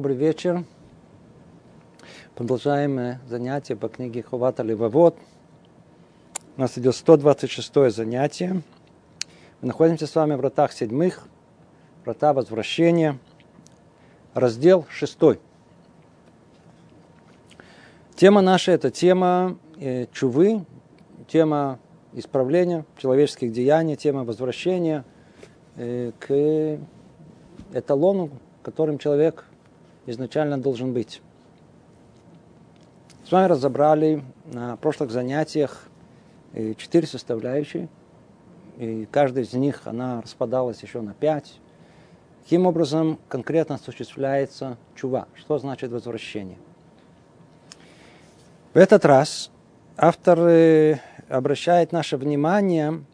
Добрый вечер. Продолжаем э, занятие по книге Хувата Левовод. У нас идет 126 занятие. Мы находимся с вами в вратах седьмых, врата возвращения, раздел шестой. Тема наша – это тема э, чувы, тема исправления человеческих деяний, тема возвращения э, к эталону, которым человек изначально должен быть. С вами разобрали на прошлых занятиях э, четыре составляющие, и каждая из них она распадалась еще на пять. Каким образом конкретно осуществляется чува? Что значит возвращение? В этот раз автор э, обращает наше внимание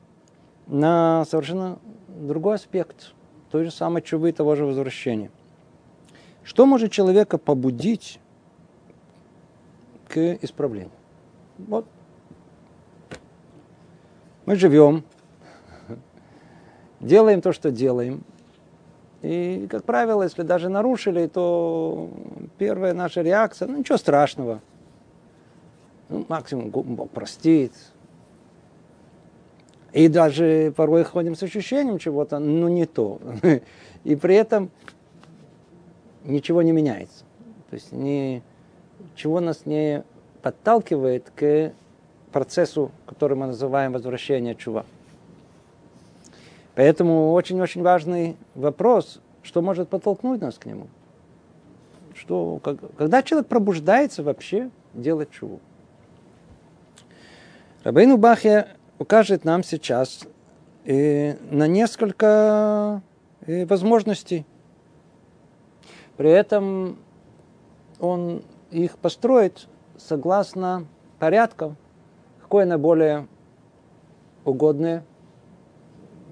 на совершенно другой аспект той же самой чувы того же возвращения. Что может человека побудить к исправлению? Вот. Мы живем, делаем то, что делаем. И, как правило, если даже нарушили, то первая наша реакция, ну ничего страшного – ну, максимум Бог простит. И даже порой ходим с ощущением чего-то, ну не то. И при этом ничего не меняется. То есть ничего нас не подталкивает к процессу, который мы называем возвращение чува. Поэтому очень-очень важный вопрос, что может подтолкнуть нас к нему. Что, когда человек пробуждается вообще делать чуву. Рабейну Бахе укажет нам сейчас э, на несколько э, возможностей. При этом он их построит согласно порядкам, какое наиболее угодное,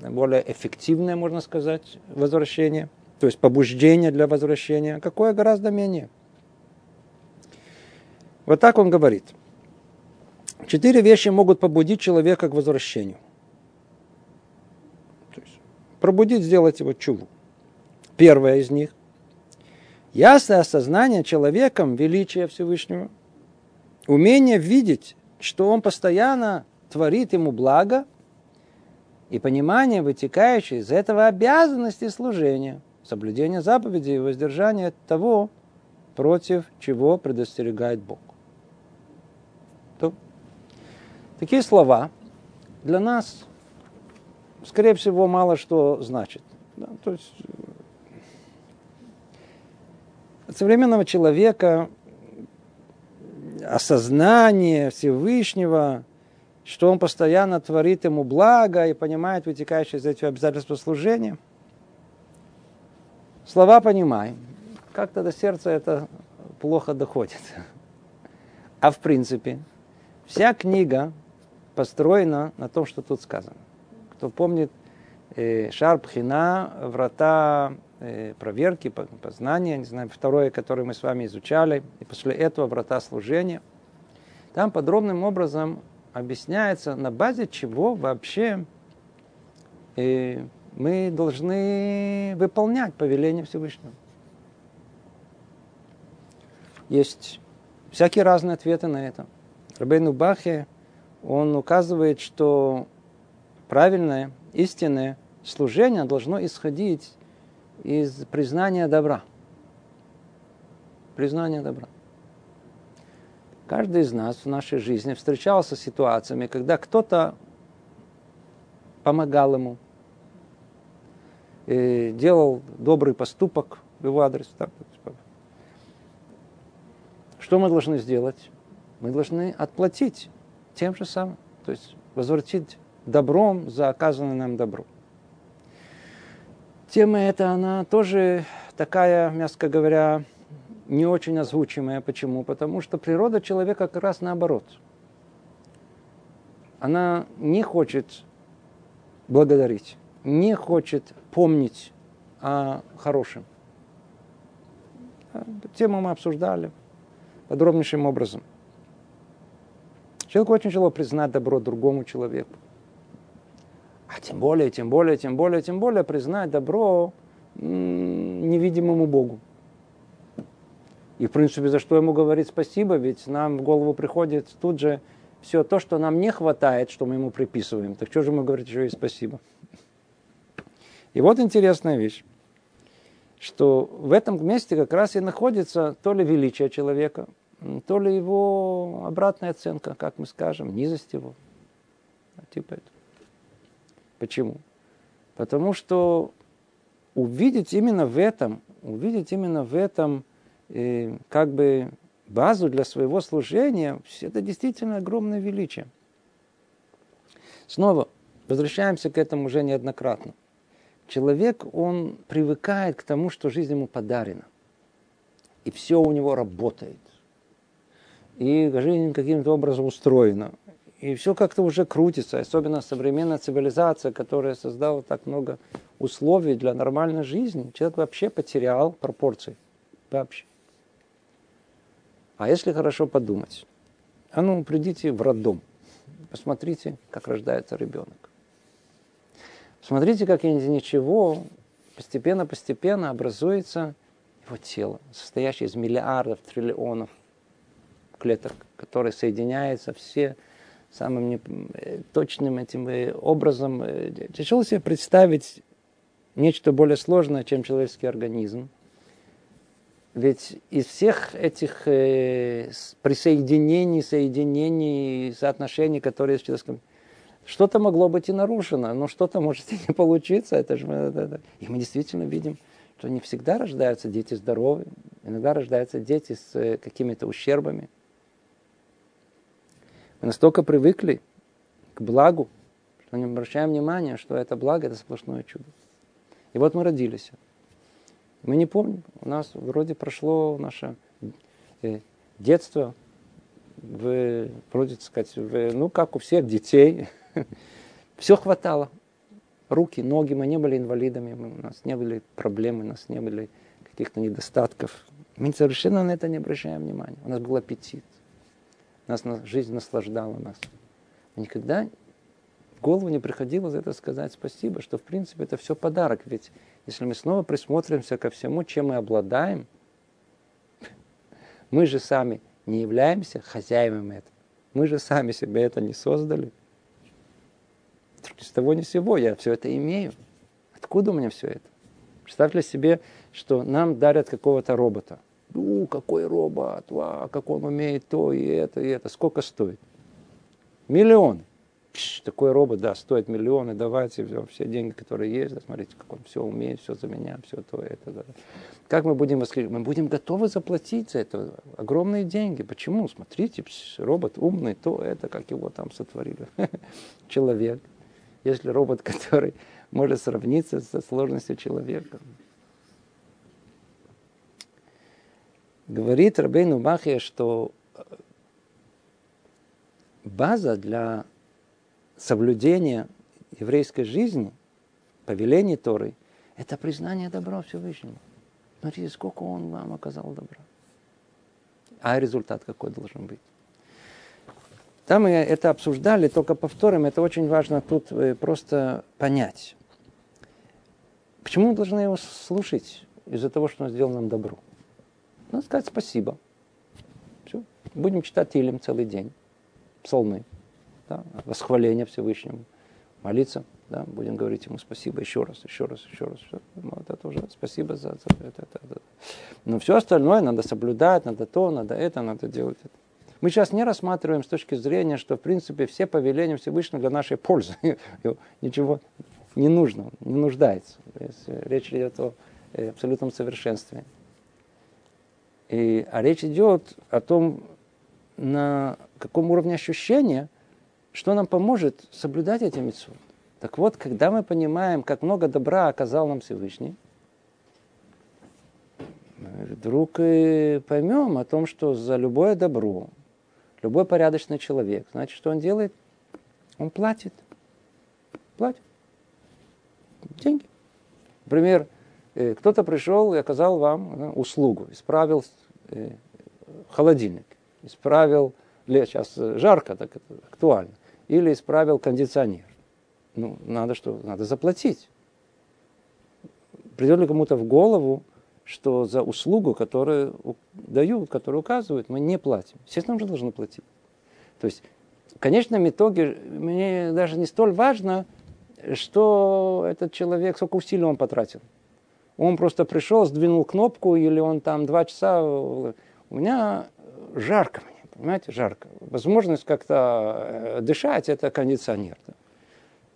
наиболее эффективное, можно сказать, возвращение, то есть побуждение для возвращения, какое гораздо менее. Вот так он говорит – Четыре вещи могут побудить человека к возвращению. То есть, пробудить, сделать его чуву. Первое из них – ясное осознание человеком величия Всевышнего, умение видеть, что он постоянно творит ему благо, и понимание, вытекающее из этого обязанности служения, соблюдение заповедей и воздержание от того, против чего предостерегает Бог. Такие слова для нас, скорее всего, мало что значат. Да? То есть современного человека осознание Всевышнего, что он постоянно творит ему благо и понимает вытекающие из этих обязательства служения. Слова понимаем. Как-то до сердца это плохо доходит. А в принципе, вся книга построена на том, что тут сказано. Кто помнит, э, Шарпхина, врата проверки, познания, не знаю, второе, которое мы с вами изучали, и после этого врата служения. Там подробным образом объясняется, на базе чего вообще э, мы должны выполнять повеление Всевышнего. Есть всякие разные ответы на это. Рабейну Бахе он указывает, что правильное, истинное служение должно исходить из признания добра. Признание добра. Каждый из нас в нашей жизни встречался с ситуациями, когда кто-то помогал ему, и делал добрый поступок в его адрес. Что мы должны сделать? Мы должны отплатить тем же самым. То есть возвратить добром за оказанное нам добро. Тема эта, она тоже такая, мягко говоря, не очень озвучимая. Почему? Потому что природа человека как раз наоборот. Она не хочет благодарить, не хочет помнить о хорошем. Эту тему мы обсуждали подробнейшим образом – Человеку очень тяжело признать добро другому человеку. А тем более, тем более, тем более, тем более признать добро невидимому Богу. И, в принципе, за что ему говорить спасибо, ведь нам в голову приходит тут же все то, что нам не хватает, что мы ему приписываем. Так что же мы говорить еще и спасибо? И вот интересная вещь, что в этом месте как раз и находится то ли величие человека, то ли его обратная оценка, как мы скажем, низость его. Типа это. Почему? Потому что увидеть именно в этом, увидеть именно в этом э, как бы базу для своего служения, это действительно огромное величие. Снова возвращаемся к этому уже неоднократно. Человек, он привыкает к тому, что жизнь ему подарена. И все у него работает. И жизнь каким-то образом устроена. И все как-то уже крутится, особенно современная цивилизация, которая создала так много условий для нормальной жизни. Человек вообще потерял пропорции. Вообще. А если хорошо подумать, а ну, придите в роддом, посмотрите, как рождается ребенок. Смотрите, как из ничего постепенно-постепенно образуется его тело, состоящее из миллиардов, триллионов клеток, которые соединяются все самым э, точным этим э, образом. Э, тяжело себе представить нечто более сложное, чем человеческий организм. Ведь из всех этих э, присоединений, соединений, соотношений, которые есть в человеческом что-то могло быть и нарушено, но что-то может и не получиться. Это же, это, И мы действительно видим, что не всегда рождаются дети здоровые, иногда рождаются дети с э, какими-то ущербами. Мы настолько привыкли к благу, что не обращаем внимания, что это благо – это сплошное чудо. И вот мы родились. Мы не помним. У нас вроде прошло наше э, детство, в, вроде, так сказать, в, ну, как у всех детей. Все хватало. Руки, ноги, мы не были инвалидами, у нас не были проблем, у нас не были каких-то недостатков. Мы совершенно на это не обращаем внимания. У нас был аппетит. Нас жизнь наслаждала нас. Никогда в голову не приходило за это сказать спасибо, что в принципе это все подарок. Ведь если мы снова присмотримся ко всему, чем мы обладаем, мы же сами не являемся хозяевами этого. Мы же сами себе это не создали. С того ни сего я все это имею. Откуда у меня все это? Представьте себе, что нам дарят какого-то робота. У, какой робот, ва, как он умеет то и это, и это. Сколько стоит? Миллион такой робот, да, стоит миллионы, давайте все, все деньги, которые есть, да, смотрите, как он все умеет, все за меня, все то, это, да. Как мы будем восклицать? Мы будем готовы заплатить за это огромные деньги. Почему? Смотрите, робот умный, то это, как его там сотворили. Человек. Если робот, который может сравниться со сложностью человека. Говорит Рабейну Махия, что база для соблюдение еврейской жизни, повелений Торы, это признание добра Всевышнему. Смотрите, сколько он вам оказал добра. А результат какой должен быть? Там мы это обсуждали, только повторим, это очень важно тут э, просто понять. Почему мы должны его слушать из-за того, что он сделал нам добро? Надо сказать спасибо. Все. Будем читать Илем целый день. Псалмы да, восхваление Всевышнему, молиться, да, будем говорить ему спасибо еще раз, еще раз, еще раз. Все. Вот это уже спасибо за, за это, это, это. Но все остальное надо соблюдать, надо то, надо это, надо делать это. Мы сейчас не рассматриваем с точки зрения, что в принципе все повеления Всевышнего для нашей пользы. Ничего не нужно, не нуждается. Речь идет о э, абсолютном совершенстве. И, а речь идет о том, на каком уровне ощущения что нам поможет соблюдать эти митцвот? Так вот, когда мы понимаем, как много добра оказал нам Всевышний, вдруг и поймем о том, что за любое добро, любой порядочный человек, значит, что он делает? Он платит. Платит. Деньги. Например, кто-то пришел и оказал вам услугу, исправил э, холодильник, исправил, сейчас жарко, так это актуально или исправил кондиционер. Ну, надо что? Надо заплатить. Придет ли кому-то в голову что за услугу, которую дают, которую указывают, мы не платим. Естественно, мы же должны платить. То есть, в конечном итоге, мне даже не столь важно, что этот человек, сколько усилий он потратил. Он просто пришел, сдвинул кнопку, или он там два часа... У меня жарко мне, понимаете, жарко. Возможность как-то э, дышать – это кондиционер. Да?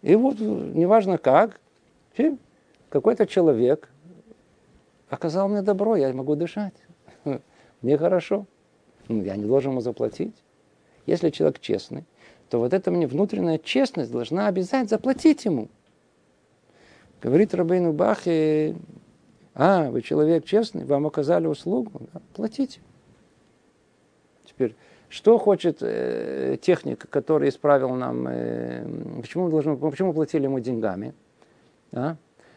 И вот, неважно как, какой-то человек оказал мне добро, я могу дышать. Мне хорошо. Ну, я не должен ему заплатить. Если человек честный, то вот эта мне внутренняя честность должна обязательно заплатить ему. Говорит Рабейну Бахе, а, вы человек честный, вам оказали услугу, да, платите. Теперь, что хочет э, техник, который исправил нам, э, почему, мы должны, почему платили ему деньгами? А?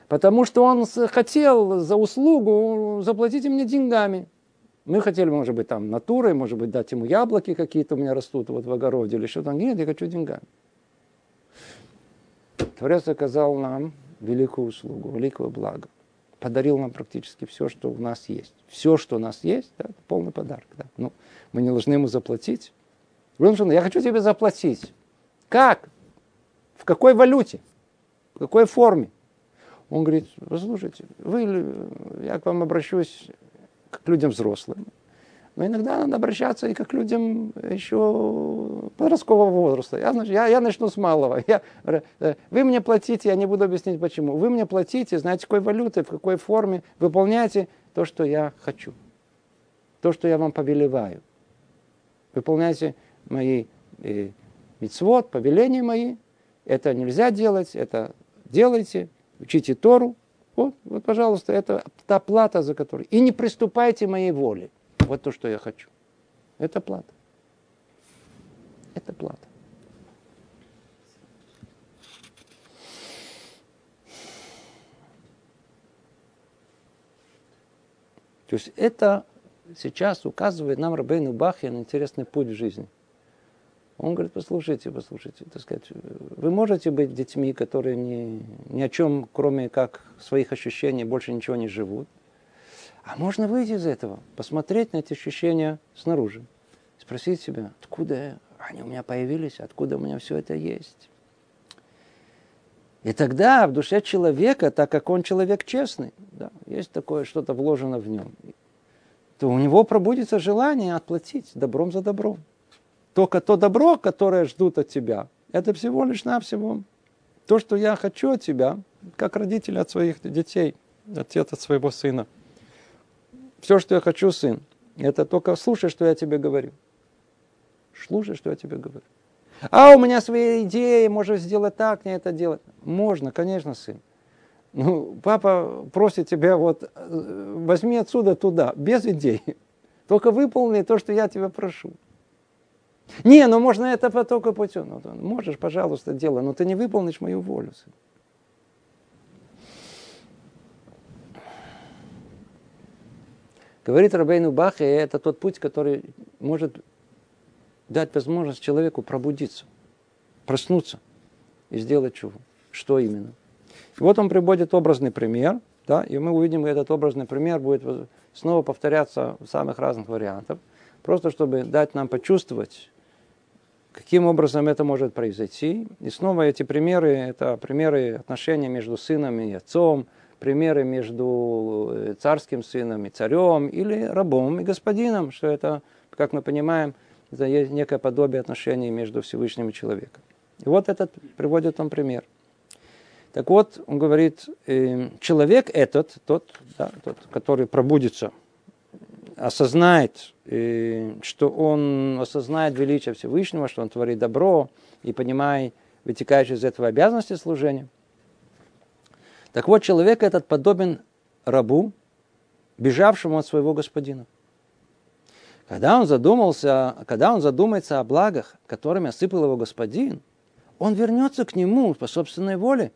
Потому что он хотел за услугу заплатить мне деньгами. Мы хотели, может быть, там натурой, может быть, дать ему яблоки какие-то у меня растут вот в огороде или что-то. Нет, я хочу деньгами. Творец оказал нам великую услугу, великое благо. Подарил нам практически все, что у нас есть. Все, что у нас есть, да, это полный подарок. Да. Ну, мы не должны ему заплатить. Я хочу тебе заплатить. Как? В какой валюте? В какой форме? Он говорит, послушайте, вы, я к вам обращусь как к людям взрослым. Но иногда надо обращаться и как людям еще подросткового возраста. Я, я, я начну с малого. Я, э, вы мне платите, я не буду объяснять почему. Вы мне платите, знаете, какой валютой, в какой форме. Выполняйте то, что я хочу. То, что я вам повелеваю. Выполняйте мои э, мицвод, повеления мои. Это нельзя делать, это делайте учите Тору, вот, вот, пожалуйста, это та плата, за которую. И не приступайте моей воле. Вот то, что я хочу. Это плата. Это плата. То есть это сейчас указывает нам Рабейну Бахе на интересный путь в жизни – он говорит, послушайте, послушайте, так сказать, вы можете быть детьми, которые ни, ни о чем, кроме как своих ощущений, больше ничего не живут. А можно выйти из этого, посмотреть на эти ощущения снаружи, спросить себя, откуда они у меня появились, откуда у меня все это есть. И тогда в душе человека, так как он человек честный, да, есть такое что-то вложено в нем, то у него пробудится желание отплатить добром за добром. Только то добро, которое ждут от тебя, это всего лишь навсего то, что я хочу от тебя, как родитель от своих детей, отец от своего сына. Все, что я хочу, сын, это только слушай, что я тебе говорю. Слушай, что я тебе говорю. А у меня свои идеи, можно сделать так, не это делать. Можно, конечно, сын. Ну, папа просит тебя вот, э, возьми отсюда туда, без идей. Только выполни то, что я тебя прошу. Не, ну можно это по только путем. Ну, можешь, пожалуйста, делай, но ты не выполнишь мою волю. Говорит Рабейну Бахе, это тот путь, который может дать возможность человеку пробудиться, проснуться и сделать чего. Что именно? И вот он приводит образный пример, да, и мы увидим, этот образный пример будет снова повторяться в самых разных вариантах, просто чтобы дать нам почувствовать, Каким образом это может произойти? И снова эти примеры, это примеры отношений между сыном и отцом, примеры между э, царским сыном и царем, или рабом и господином, что это, как мы понимаем, это есть некое подобие отношений между Всевышним и человеком. И вот этот приводит он пример. Так вот, он говорит, э, человек этот, тот, да, тот, который пробудится осознает, что он осознает величие Всевышнего, что он творит добро и понимает вытекающие из этого обязанности служения. Так вот, человек этот подобен рабу, бежавшему от своего господина. Когда он задумался, когда он задумается о благах, которыми осыпал его господин, он вернется к нему по собственной воле,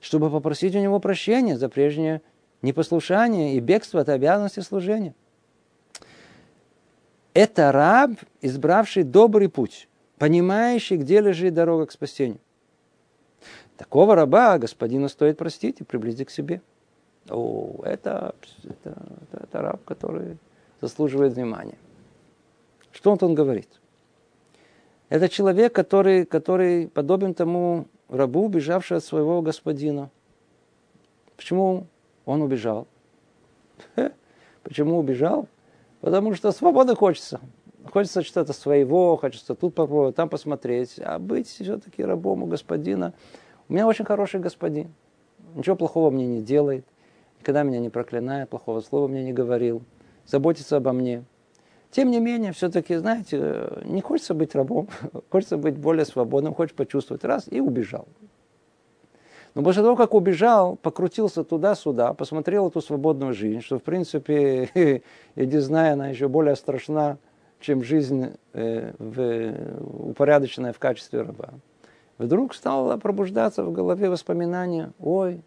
чтобы попросить у него прощения за прежнее непослушание и бегство от обязанности служения это раб, избравший добрый путь, понимающий, где лежит дорога к спасению. Такого раба господину стоит простить и приблизить к себе. О, это, это, это, это раб, который заслуживает внимания. Что он тут говорит? Это человек, который, который подобен тому рабу, убежавший от своего господина. Почему он убежал? Почему убежал? Потому что свободы хочется. Хочется что-то своего, хочется тут попробовать, там посмотреть. А быть все-таки рабом у господина. У меня очень хороший господин. Ничего плохого мне не делает. Никогда меня не проклинает, плохого слова мне не говорил. Заботится обо мне. Тем не менее, все-таки, знаете, не хочется быть рабом, хочется быть более свободным, хочешь почувствовать раз и убежал. Но после того, как убежал, покрутился туда-сюда, посмотрел эту свободную жизнь, что, в принципе, я не она еще более страшна, чем жизнь э, в, упорядоченная в качестве раба. Вдруг стало пробуждаться в голове воспоминания, ой,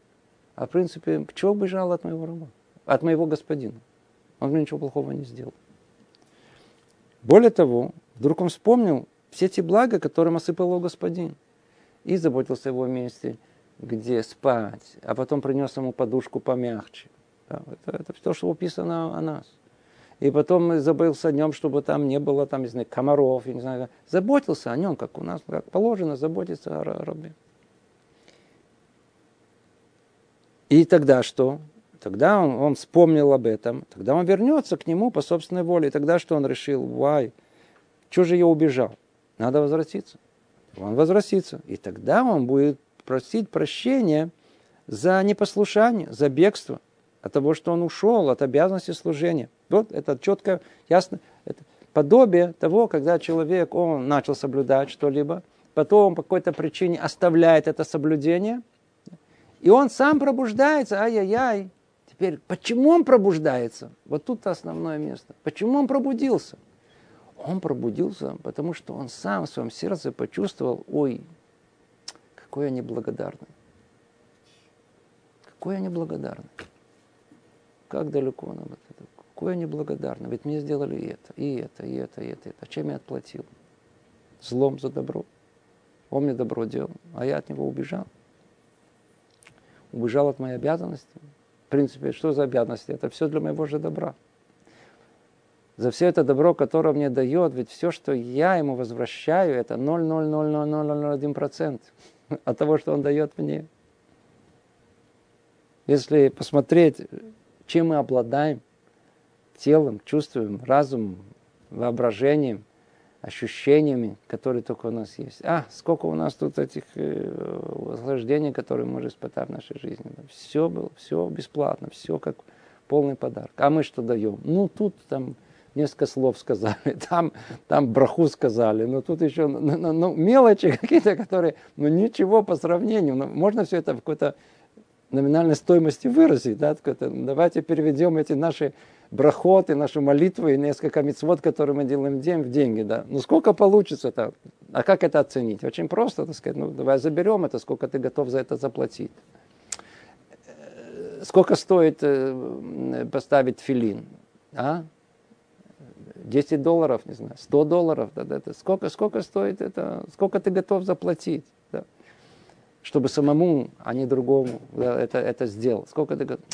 а в принципе, чего убежал от моего раба, от моего господина? Он мне ничего плохого не сделал. Более того, вдруг он вспомнил все те блага, которым осыпал его господин. И заботился о его месте, где спать, а потом принес ему подушку помягче. Да, это, это то, что описано о нас. И потом забылся о нем, чтобы там не было там, не знаю, комаров, я не знаю. Заботился о нем, как у нас, как положено, заботиться о рабе. И тогда что? Тогда он, он вспомнил об этом. Тогда он вернется к нему по собственной воле. И тогда что он решил? Вай, что же я убежал? Надо возвратиться. Он возвратится. И тогда он будет просить прощения за непослушание, за бегство, от того, что он ушел от обязанности служения. Вот это четко, ясно. Это подобие того, когда человек, он начал соблюдать что-либо, потом по какой-то причине оставляет это соблюдение, и он сам пробуждается, ай-яй-яй. Теперь, почему он пробуждается? Вот тут основное место. Почему он пробудился? Он пробудился, потому что он сам в своем сердце почувствовал, ой, какой я неблагодарный. Какой я неблагодарный. Как далеко он от этого. Какой я неблагодарный. Ведь мне сделали и это, и это, и это, и это. И это. Чем я отплатил? Злом за добро. Он мне добро делал, а я от него убежал. Убежал от моей обязанности. В принципе, что за обязанности? Это все для моего же добра. За все это добро, которое мне дает, ведь все, что я ему возвращаю, это 0,00001% от того, что он дает мне. Если посмотреть, чем мы обладаем, телом, чувствуем, разумом, воображением, ощущениями, которые только у нас есть. А, сколько у нас тут этих э, наслаждений, которые мы испытать в нашей жизни. Все было, все бесплатно, все как полный подарок. А мы что даем? Ну, тут там несколько слов сказали, там, там браху сказали, но тут еще ну, ну, ну мелочи какие-то, которые, ну ничего по сравнению, ну, можно все это в какой-то номинальной стоимости выразить, да, давайте переведем эти наши брахоты, наши молитвы и несколько мецвод, которые мы делаем день в деньги, да. Ну сколько получится это? А как это оценить? Очень просто, так сказать, ну давай заберем это, сколько ты готов за это заплатить. Э, сколько стоит э, поставить филин? А? 10 долларов, не знаю, 100 долларов, да, да, да. Сколько, сколько стоит это, сколько ты готов заплатить, да, чтобы самому, а не другому да, это, это сделать. Сколько ты готов.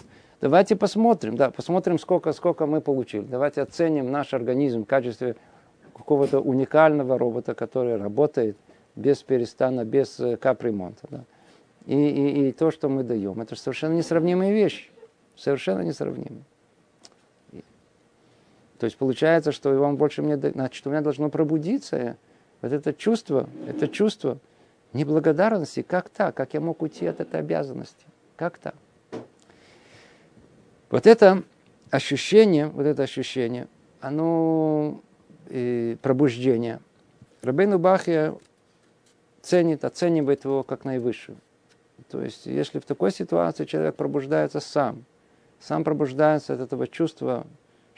Давайте посмотрим, да, посмотрим, сколько, сколько мы получили. Давайте оценим наш организм в качестве какого-то уникального робота, который работает без перестана, без э, капремонта. Да. И, и, и то, что мы даем, это совершенно несравнимые вещи. Совершенно несравнимые. То есть получается, что вам больше мне, значит, у меня должно пробудиться вот это чувство, это чувство неблагодарности. Как так? Как я мог уйти от этой обязанности? Как так? Вот это ощущение, вот это ощущение, оно э, пробуждение. Рабейну Бахия ценит, оценивает его как наивысшее. То есть, если в такой ситуации человек пробуждается сам, сам пробуждается от этого чувства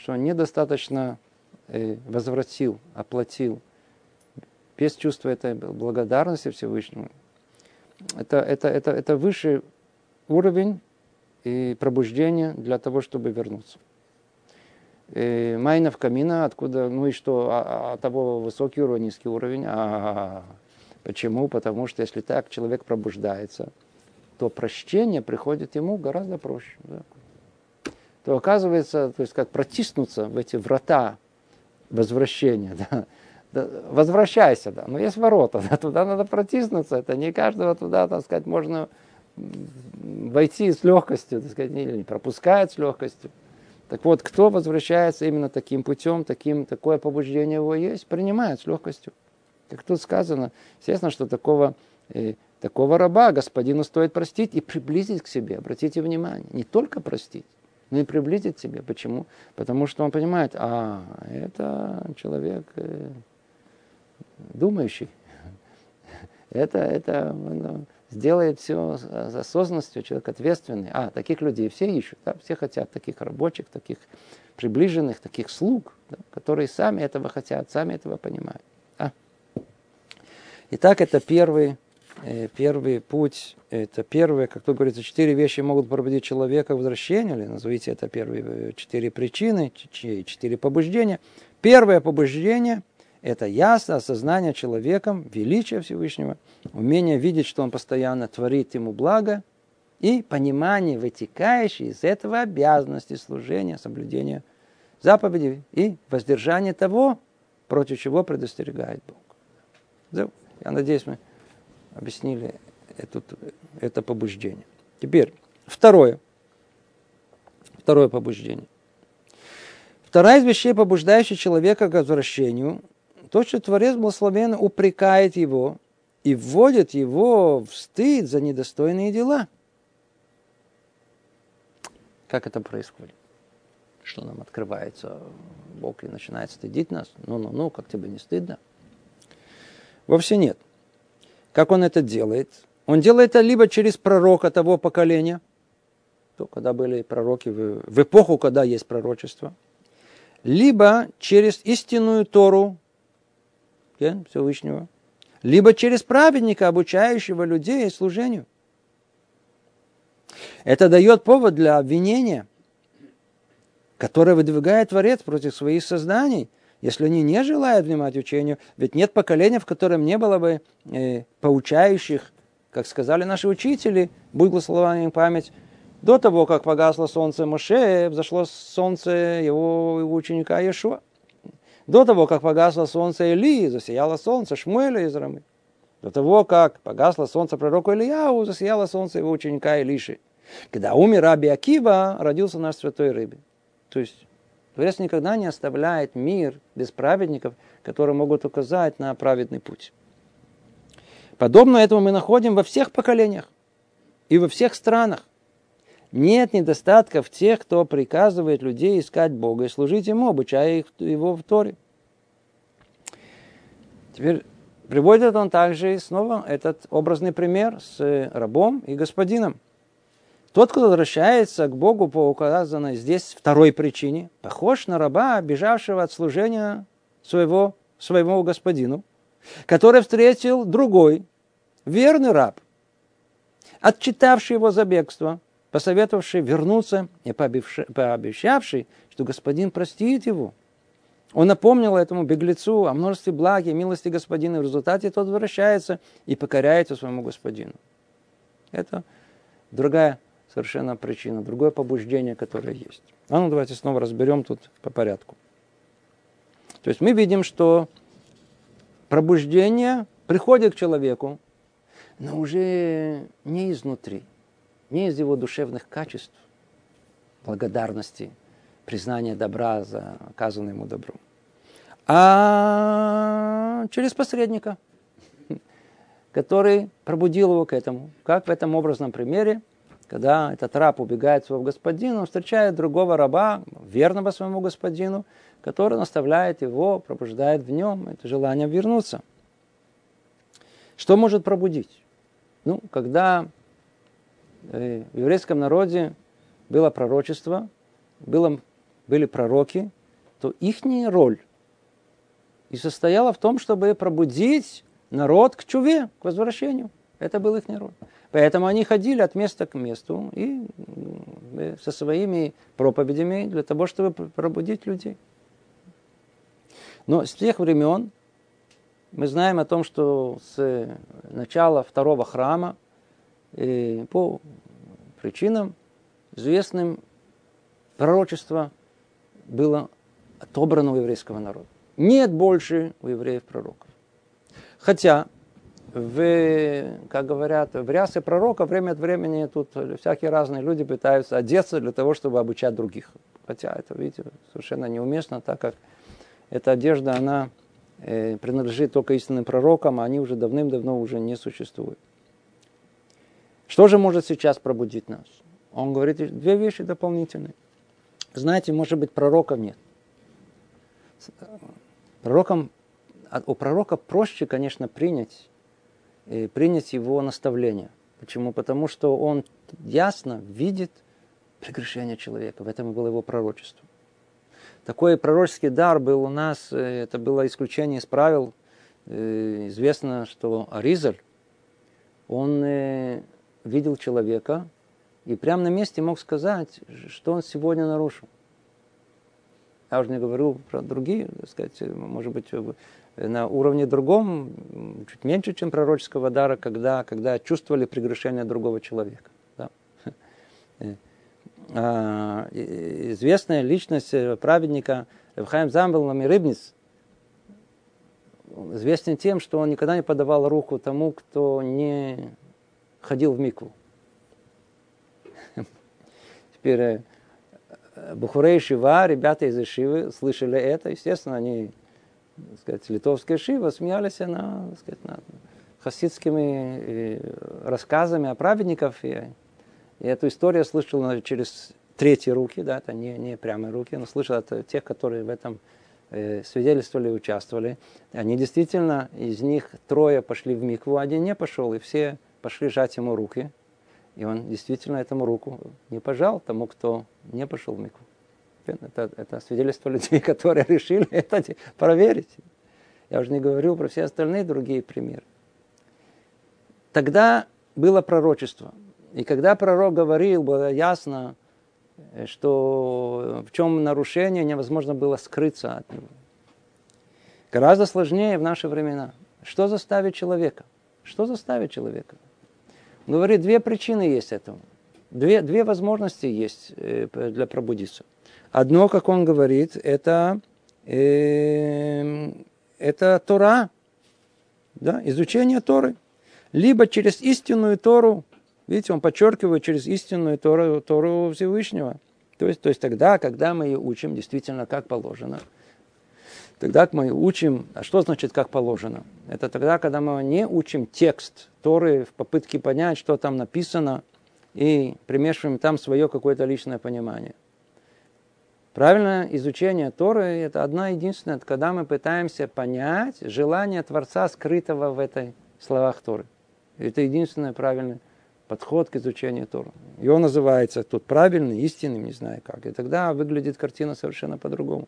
что он недостаточно э, возвратил, оплатил, без чувства этой благодарности Всевышнему. Это, это, это, это высший уровень и пробуждения для того, чтобы вернуться. И майна в камина, откуда, ну и что, а, а того высокий уровень, низкий уровень. А, почему? Потому что если так человек пробуждается, то прощение приходит ему гораздо проще. Да? То оказывается, то есть как протиснуться в эти врата возвращения, да, возвращайся, да, но есть ворота, да, туда надо протиснуться, это не каждого туда, так сказать, можно войти с легкостью, так сказать, или не пропускает с легкостью. Так вот, кто возвращается именно таким путем, таким, такое побуждение его есть, принимает с легкостью. Как тут сказано, естественно, что такого, э, такого раба господину стоит простить и приблизить к себе. Обратите внимание, не только простить, но и приблизить к себе. Почему? Потому что он понимает, а, это человек э, думающий. Это, это сделает все с осознанностью, человек ответственный. А, таких людей все ищут, да? все хотят таких рабочих, таких приближенных, таких слуг, да? которые сами этого хотят, сами этого понимают. А? Итак, это первый, э, первый путь, это первое, как тут говорится, четыре вещи могут пробудить человека к возвращению, или назовите это первые э, четыре причины, четыре побуждения. Первое побуждение – это ясно осознание человеком величия Всевышнего, умение видеть, что он постоянно творит ему благо, и понимание, вытекающее из этого обязанности служения, соблюдения заповедей и воздержание того, против чего предостерегает Бог. Я надеюсь, мы объяснили это, это побуждение. Теперь, второе. Второе побуждение. Вторая из вещей, побуждающая человека к возвращению, то, что Творец Благословен упрекает его и вводит его в стыд за недостойные дела. Как это происходит? Что нам открывается? Бог и начинает стыдить нас? Ну-ну-ну, как тебе не стыдно? Вовсе нет. Как он это делает? Он делает это либо через пророка того поколения, то, когда были пророки в, эпоху, когда есть пророчество, либо через истинную Тору, Всевышнего, либо через праведника, обучающего людей служению. Это дает повод для обвинения, которое выдвигает Творец против своих созданий, если они не желают внимать учению. Ведь нет поколения, в котором не было бы э, поучающих, как сказали наши учители, будь благословена им память, до того, как погасло солнце Моше, взошло солнце его, его ученика Иешуа. До того, как погасло солнце Илии, засияло солнце Шмуэля из Рамы. До того, как погасло солнце пророка Ильяу, засияло солнце его ученика Илиши. Когда умер Раби Акива, родился наш святой рыбе. То есть Творец никогда не оставляет мир без праведников, которые могут указать на праведный путь. Подобно этому мы находим во всех поколениях и во всех странах. Нет недостатка в тех, кто приказывает людей искать Бога и служить Ему, обучая их, Его в Торе. Теперь приводит он также снова этот образный пример с рабом и господином. Тот, кто возвращается к Богу по указанной здесь второй причине, похож на раба, бежавшего от служения своего, своему господину, который встретил другой, верный раб, отчитавший его за бегство, посоветовавший вернуться и пообещавший, что господин простит его. Он напомнил этому беглецу о множестве благ и милости господина. В результате тот возвращается и покоряется своему господину. Это другая совершенно причина, другое побуждение, которое есть. А ну давайте снова разберем тут по порядку. То есть мы видим, что пробуждение приходит к человеку, но уже не изнутри не из его душевных качеств, благодарности, признания добра за оказанное ему добро, а через посредника, который пробудил его к этому. Как в этом образном примере, когда этот раб убегает своего господина, он встречает другого раба, верного своему господину, который наставляет его, пробуждает в нем это желание вернуться. Что может пробудить? Ну, когда в еврейском народе было пророчество, было, были пророки, то их роль и состояла в том, чтобы пробудить народ к чуве, к возвращению. Это был их роль. Поэтому они ходили от места к месту и э, со своими проповедями для того, чтобы пробудить людей. Но с тех времен мы знаем о том, что с начала второго храма э, по причинам, известным, пророчество было отобрано у еврейского народа. Нет больше у евреев пророков. Хотя, в, как говорят, в рясе пророка время от времени тут всякие разные люди пытаются одеться для того, чтобы обучать других. Хотя это, видите, совершенно неуместно, так как эта одежда, она э, принадлежит только истинным пророкам, а они уже давным-давно уже не существуют. Что же может сейчас пробудить нас? Он говорит две вещи дополнительные. Знаете, может быть, пророков нет. Пророкам, у пророка проще, конечно, принять, э, принять его наставление. Почему? Потому что он ясно видит прегрешение человека. В этом и было его пророчество. Такой пророческий дар был у нас, э, это было исключение из правил. Э, известно, что Аризаль, он видел человека и прямо на месте мог сказать, что он сегодня нарушил. Я уже не говорю про другие, так сказать, может быть, на уровне другом, чуть меньше, чем пророческого дара, когда, когда чувствовали прегрешение другого человека. Да? А, известная личность праведника Ревхайм Замбел Мамирыбниц известен тем, что он никогда не подавал руку тому, кто не ходил в микву. Теперь э, Бухурей Шива, ребята из Шивы слышали это, естественно, они, так сказать, литовская Шива, смеялись на, так сказать, над хасидскими э, рассказами о праведниках. И, и эту историю слышал через третьи руки, да, это не, не прямые руки, но слышал от тех, которые в этом э, свидетельствовали участвовали. Они действительно, из них трое пошли в Микву, один не пошел, и все пошли жать ему руки. И он действительно этому руку не пожал тому, кто не пошел в Микву. Это, это свидетельство людей, которые решили это проверить. Я уже не говорю про все остальные другие примеры. Тогда было пророчество. И когда пророк говорил, было ясно, что в чем нарушение невозможно было скрыться от него. Гораздо сложнее в наши времена. Что заставит человека? Что заставит человека? Говорит, две причины есть этому. Две, две возможности есть э, для пробудиться. Одно, как он говорит, это, э, это Тора, да, изучение Торы. Либо через истинную Тору, видите, он подчеркивает через истинную Тору, Тору Всевышнего. То есть, то есть тогда, когда мы ее учим действительно как положено – Тогда мы учим, а что значит как положено? Это тогда, когда мы не учим текст Торы в попытке понять, что там написано, и примешиваем там свое какое-то личное понимание. Правильное изучение Торы – это одна единственная, когда мы пытаемся понять желание Творца, скрытого в этой словах Торы. Это единственный правильный подход к изучению Торы. И он называется тут правильный, истинным, не знаю как. И тогда выглядит картина совершенно по-другому.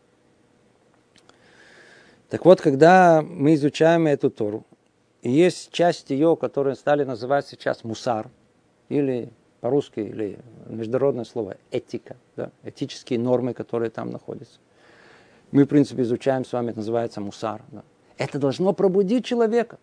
Так вот, когда мы изучаем эту Тору, и есть часть ее, которую стали называть сейчас мусар, или по-русски, или международное слово этика, да, этические нормы, которые там находятся. Мы, в принципе, изучаем с вами, это называется мусар. Да. Это должно пробудить человека.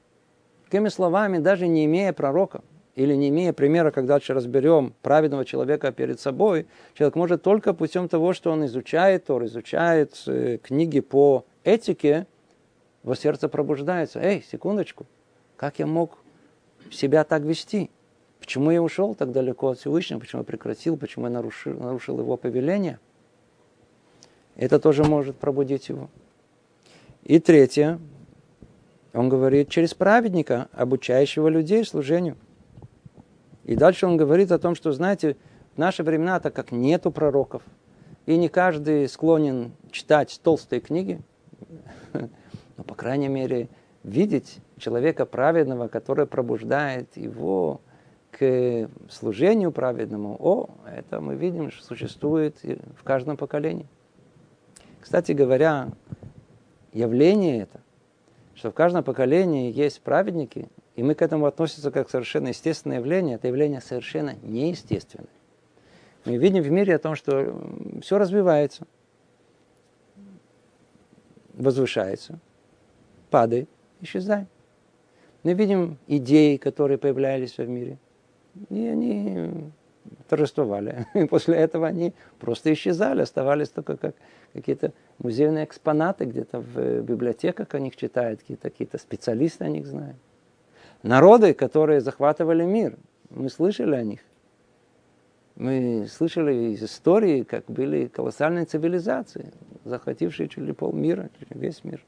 Такими словами, даже не имея пророка, или не имея примера, когда разберем праведного человека перед собой, человек может только путем того, что он изучает Тор, изучает э, книги по этике, его сердце пробуждается. Эй, секундочку, как я мог себя так вести? Почему я ушел так далеко от Всевышнего? Почему я прекратил? Почему я нарушил, нарушил его повеление? Это тоже может пробудить его. И третье, он говорит, через праведника, обучающего людей служению. И дальше он говорит о том, что, знаете, в наши времена, так как нету пророков, и не каждый склонен читать толстые книги, но, по крайней мере, видеть человека праведного, который пробуждает его к служению праведному, о, это мы видим, что существует в каждом поколении. Кстати говоря, явление это, что в каждом поколении есть праведники, и мы к этому относимся как совершенно естественное явление, это явление совершенно неестественное. Мы видим в мире о том, что все развивается, возвышается – падает, исчезает. Мы видим идеи, которые появлялись в мире. И они торжествовали. И после этого они просто исчезали, оставались только как какие-то музейные экспонаты где-то в библиотеках о них читают, какие-то какие специалисты о них знают. Народы, которые захватывали мир, мы слышали о них. Мы слышали из истории, как были колоссальные цивилизации, захватившие чуть ли полмира, весь мир.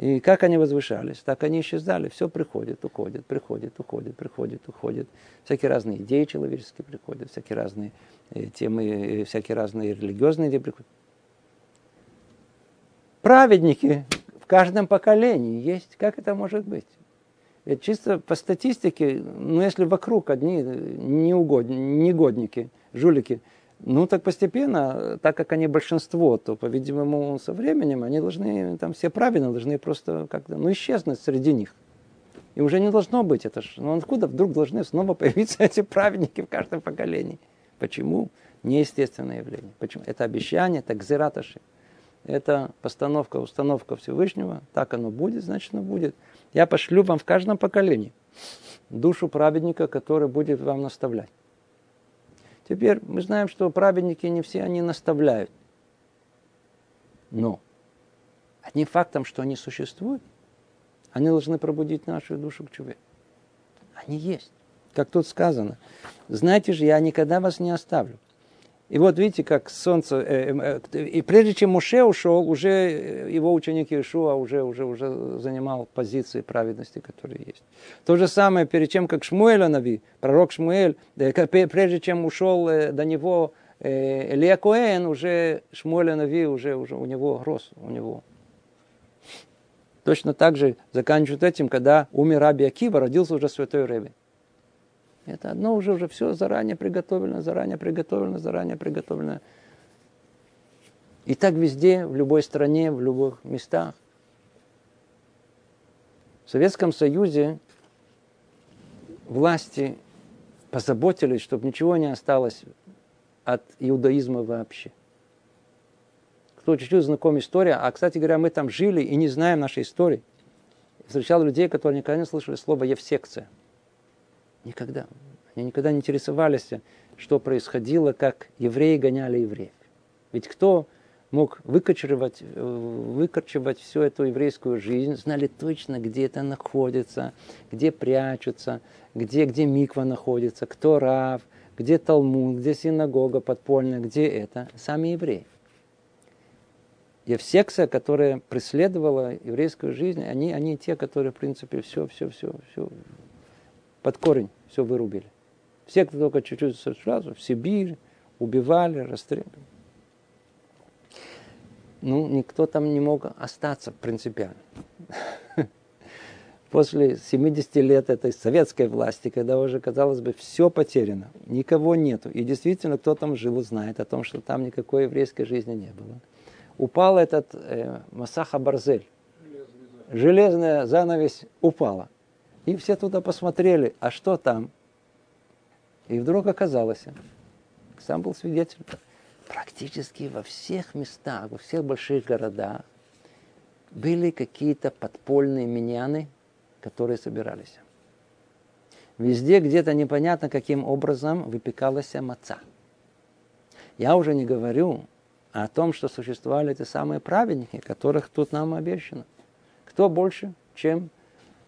И как они возвышались, так они исчезали. Все приходит, уходит, приходит, уходит, приходит, уходит. Всякие разные идеи человеческие приходят, всякие разные э, темы, э, всякие разные религиозные идеи приходят. Праведники в каждом поколении есть. Как это может быть? Ведь чисто по статистике, ну если вокруг одни неугодники, негодники, жулики, ну так постепенно, так как они большинство, то, по-видимому, со временем они должны, там все правильно, должны просто как-то, ну, исчезнуть среди них. И уже не должно быть это же. Ну откуда вдруг должны снова появиться эти праведники в каждом поколении? Почему? Неестественное явление. Почему? Это обещание, это гзираташи. Это постановка, установка Всевышнего. Так оно будет, значит оно будет. Я пошлю вам в каждом поколении душу праведника, который будет вам наставлять. Теперь мы знаем, что праведники не все они наставляют. Но одним фактом, что они существуют, они должны пробудить нашу душу к чуве. Они есть. Как тут сказано. Знаете же, я никогда вас не оставлю. И вот видите, как солнце... Э, э, э, и прежде чем Муше ушел, уже его ученик Иешуа уже, уже, уже занимал позиции праведности, которые есть. То же самое перед тем, как Шмуэль Нави, пророк Шмуэль, прежде чем ушел до него Илья Коэн, уже Шмуэль Нави, уже, уже у него рос, у него. Точно так же заканчивают этим, когда умер Раби Акива, родился уже святой Рэби. Это одно уже, уже все заранее приготовлено, заранее приготовлено, заранее приготовлено. И так везде, в любой стране, в любых местах. В Советском Союзе власти позаботились, чтобы ничего не осталось от иудаизма вообще. Кто чуть-чуть знаком история, а, кстати говоря, мы там жили и не знаем нашей истории. Встречал людей, которые никогда не слышали слова «евсекция». Никогда. Они никогда не интересовались, что происходило, как евреи гоняли евреев. Ведь кто мог выкачивать, э, выкачивать всю эту еврейскую жизнь, знали точно, где это находится, где прячутся, где, где миква находится, кто рав, где Талмуд, где синагога подпольная, где это. Сами евреи. Евсекса, которая преследовала еврейскую жизнь, они, они те, которые, в принципе, все, все, все, все под корень все вырубили. Все, кто только чуть-чуть сразу, в Сибирь, убивали, расстреливали. Ну, никто там не мог остаться принципиально. После 70 лет этой советской власти, когда уже, казалось бы, все потеряно, никого нету, и действительно кто там жил, знает о том, что там никакой еврейской жизни не было. Упал этот э, Масаха Барзель, железная занавесь упала. И все туда посмотрели, а что там? И вдруг оказалось, сам был свидетель, практически во всех местах, во всех больших городах были какие-то подпольные миньяны, которые собирались. Везде где-то непонятно каким образом выпекалась маца. Я уже не говорю о том, что существовали эти самые праведники, которых тут нам обещано. Кто больше, чем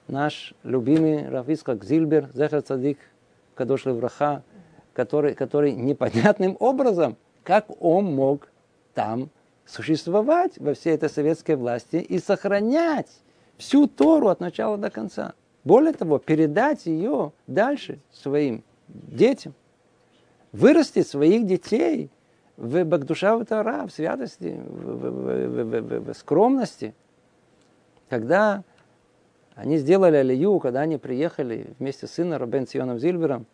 наш любимый Рафискак Зильбер, Зехар Цадик, Кадош Левраха, который, который непонятным образом, как он мог там существовать во всей этой советской власти и сохранять всю Тору от начала до конца. Более того, передать ее дальше своим детям, вырастить своих детей в Багдуша в в святости, в, в, в, в, в, в скромности. Когда они сделали алию, когда они приехали вместе с сыном Рабен Ционом Зильбером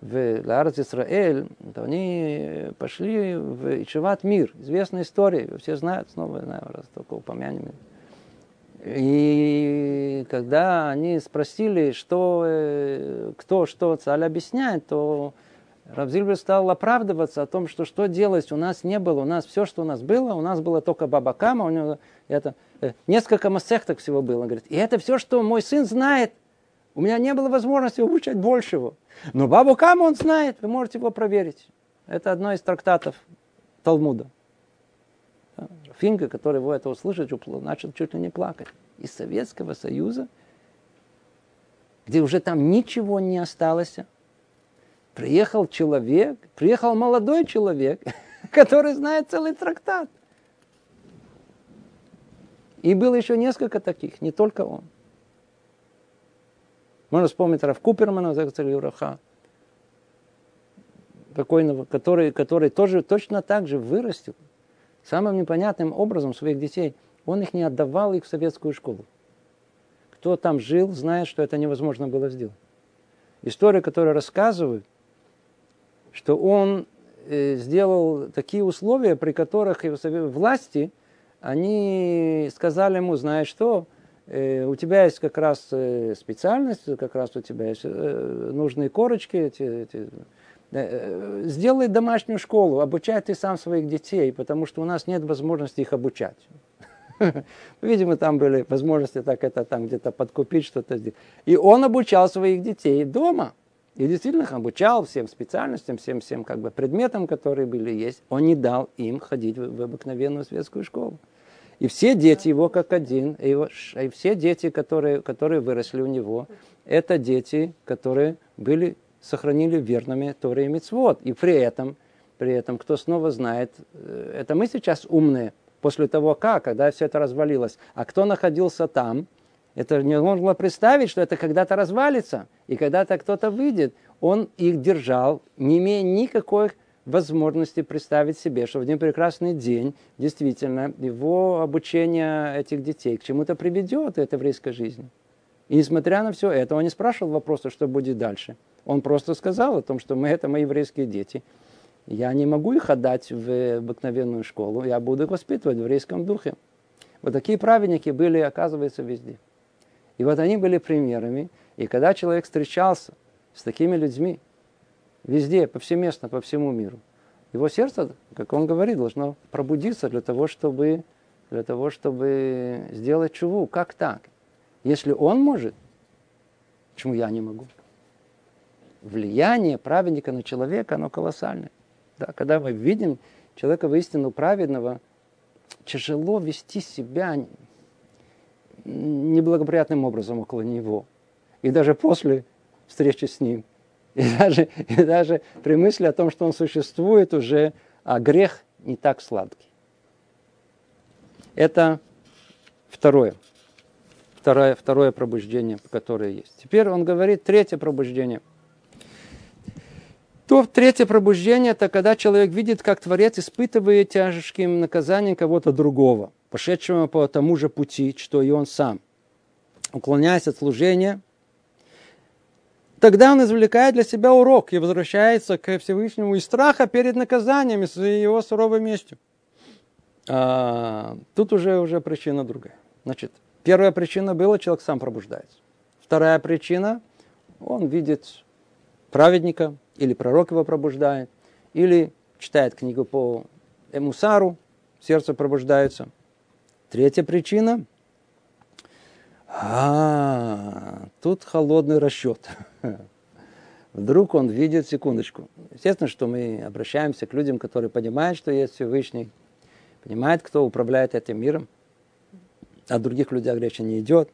в Лаарец Исраэль, то они пошли в Ичеват Мир. Известная история, все знают, снова знаю, раз только упомянем. И когда они спросили, что, э, кто что царь объясняет, то Равзильбер стал оправдываться о том, что что делать, у нас не было, у нас все, что у нас было, у нас было только бабакама, у него это Э, несколько массехток всего было. Говорит, и это все, что мой сын знает. У меня не было возможности обучать большего. Но Бабу Кама он знает, вы можете его проверить. Это одно из трактатов Талмуда. Финка, который его это услышал, начал чуть ли не плакать. Из Советского Союза, где уже там ничего не осталось, приехал человек, приехал молодой человек, который знает целый трактат. И было еще несколько таких, не только он. Можно вспомнить Раф Купермана, Юраха, покойного, который, который тоже точно так же вырастил самым непонятным образом своих детей. Он их не отдавал их в советскую школу. Кто там жил, знает, что это невозможно было сделать. История, которую рассказывают, что он э, сделал такие условия, при которых власти, они сказали ему, знаешь что, Э, у тебя есть как раз э, специальность, как раз у тебя есть нужные корочки, эти, эти, сделай домашнюю школу, обучай ты сам своих детей, потому что у нас нет возможности их обучать. Видимо, там были возможности так это там где-то подкупить, что-то сделать. И он обучал своих детей дома. И действительно их обучал всем специальностям, всем, всем как бы предметам, которые были есть. Он не дал им ходить в, в обыкновенную светскую школу. И все дети его как один, и, его, и все дети, которые, которые выросли у него, это дети, которые были, сохранили верными Торе и Мицвод. И при этом, при этом, кто снова знает, э, это мы сейчас умные, после того как, когда все это развалилось. А кто находился там, это не можно было представить, что это когда-то развалится. И когда-то кто-то выйдет, он их держал, не имея никакой возможности представить себе, что в один прекрасный день действительно его обучение этих детей к чему-то приведет, это еврейской жизни. И несмотря на все это, он не спрашивал вопроса, что будет дальше. Он просто сказал о том, что мы это мои еврейские дети. Я не могу их отдать в обыкновенную школу, я буду их воспитывать в еврейском духе. Вот такие праведники были, оказывается, везде. И вот они были примерами. И когда человек встречался с такими людьми, везде, повсеместно, по всему миру. Его сердце, как он говорит, должно пробудиться для того, чтобы, для того, чтобы сделать чуву. Как так? Если он может, почему я не могу? Влияние праведника на человека, оно колоссальное. Да, когда мы видим человека воистину праведного, тяжело вести себя неблагоприятным образом около него. И даже после встречи с ним. И даже, и даже при мысли о том, что он существует, уже а грех не так сладкий. Это второе. Второе, второе пробуждение, которое есть. Теперь он говорит третье пробуждение. То третье пробуждение, это когда человек видит, как Творец испытывает тяжким наказанием кого-то другого, пошедшего по тому же пути, что и он сам. Уклоняясь от служения – Тогда он извлекает для себя урок и возвращается к Всевышнему из страха перед наказанием, и его суровой местью. А, тут уже, уже причина другая. Значит, первая причина была, человек сам пробуждается. Вторая причина, он видит праведника, или пророк его пробуждает, или читает книгу по Эмусару, сердце пробуждается. Третья причина, а, тут холодный расчет. Вдруг он видит, секундочку. Естественно, что мы обращаемся к людям, которые понимают, что есть Всевышний, понимают, кто управляет этим миром. О других людях речи не идет.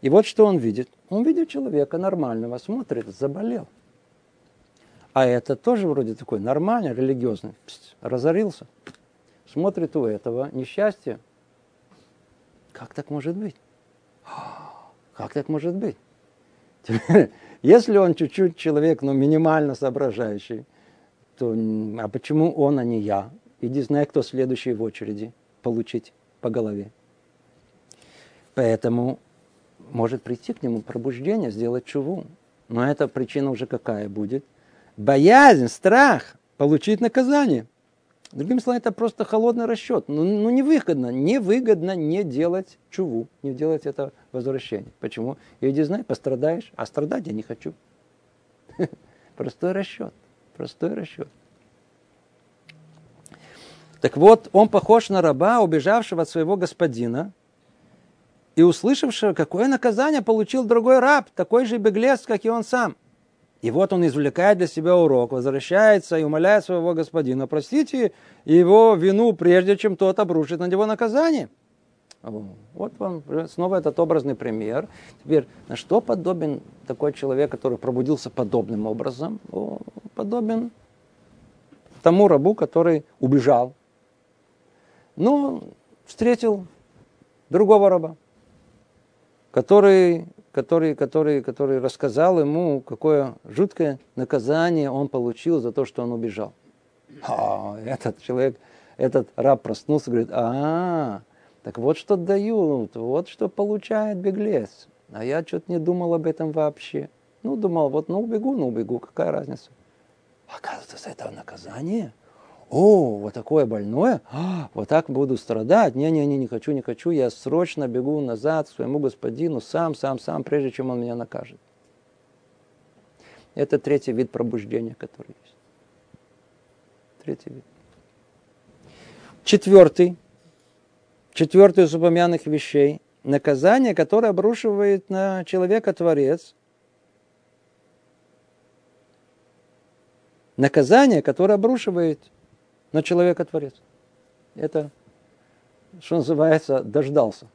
И вот что он видит. Он видит человека нормального, смотрит, заболел. А это тоже вроде такой нормальный, религиозный. Пс, разорился. Смотрит у этого несчастье. Как так может быть? Как так может быть? Если он чуть-чуть человек, но ну, минимально соображающий, то а почему он, а не я? Иди знай, кто следующий в очереди получить по голове. Поэтому может прийти к нему пробуждение, сделать чуву. Но эта причина уже какая будет? Боязнь, страх получить наказание – Другими словами, это просто холодный расчет. Ну, ну невыгодно, невыгодно не делать чуву, не делать это возвращение. Почему? Иди знай, пострадаешь, а страдать я не хочу. Простой расчет, простой расчет. Так вот, он похож на раба, убежавшего от своего господина, И услышавшего, какое наказание получил другой раб, такой же беглец, как и он сам. И вот он извлекает для себя урок, возвращается и умоляет своего господина, простите его вину, прежде чем тот обрушит на него наказание. Вот вам снова этот образный пример. Теперь, на что подобен такой человек, который пробудился подобным образом? О, подобен тому рабу, который убежал. Ну, встретил другого раба, который, который, который, который рассказал ему, какое жуткое наказание он получил за то, что он убежал. А, этот человек, этот раб проснулся говорит, а, так вот что дают, вот что получает беглец. А я что-то не думал об этом вообще. Ну, думал, вот, ну, убегу, ну, убегу, какая разница. Оказывается, это наказание. О, вот такое больное, а, вот так буду страдать. Не-не-не, не хочу, не хочу. Я срочно бегу назад к своему господину, сам, сам, сам, прежде чем он меня накажет. Это третий вид пробуждения, который есть. Третий вид. Четвертый четвертый из упомянутых вещей, наказание, которое обрушивает на человека Творец, наказание, которое обрушивает на человека Творец. Это, что называется, дождался.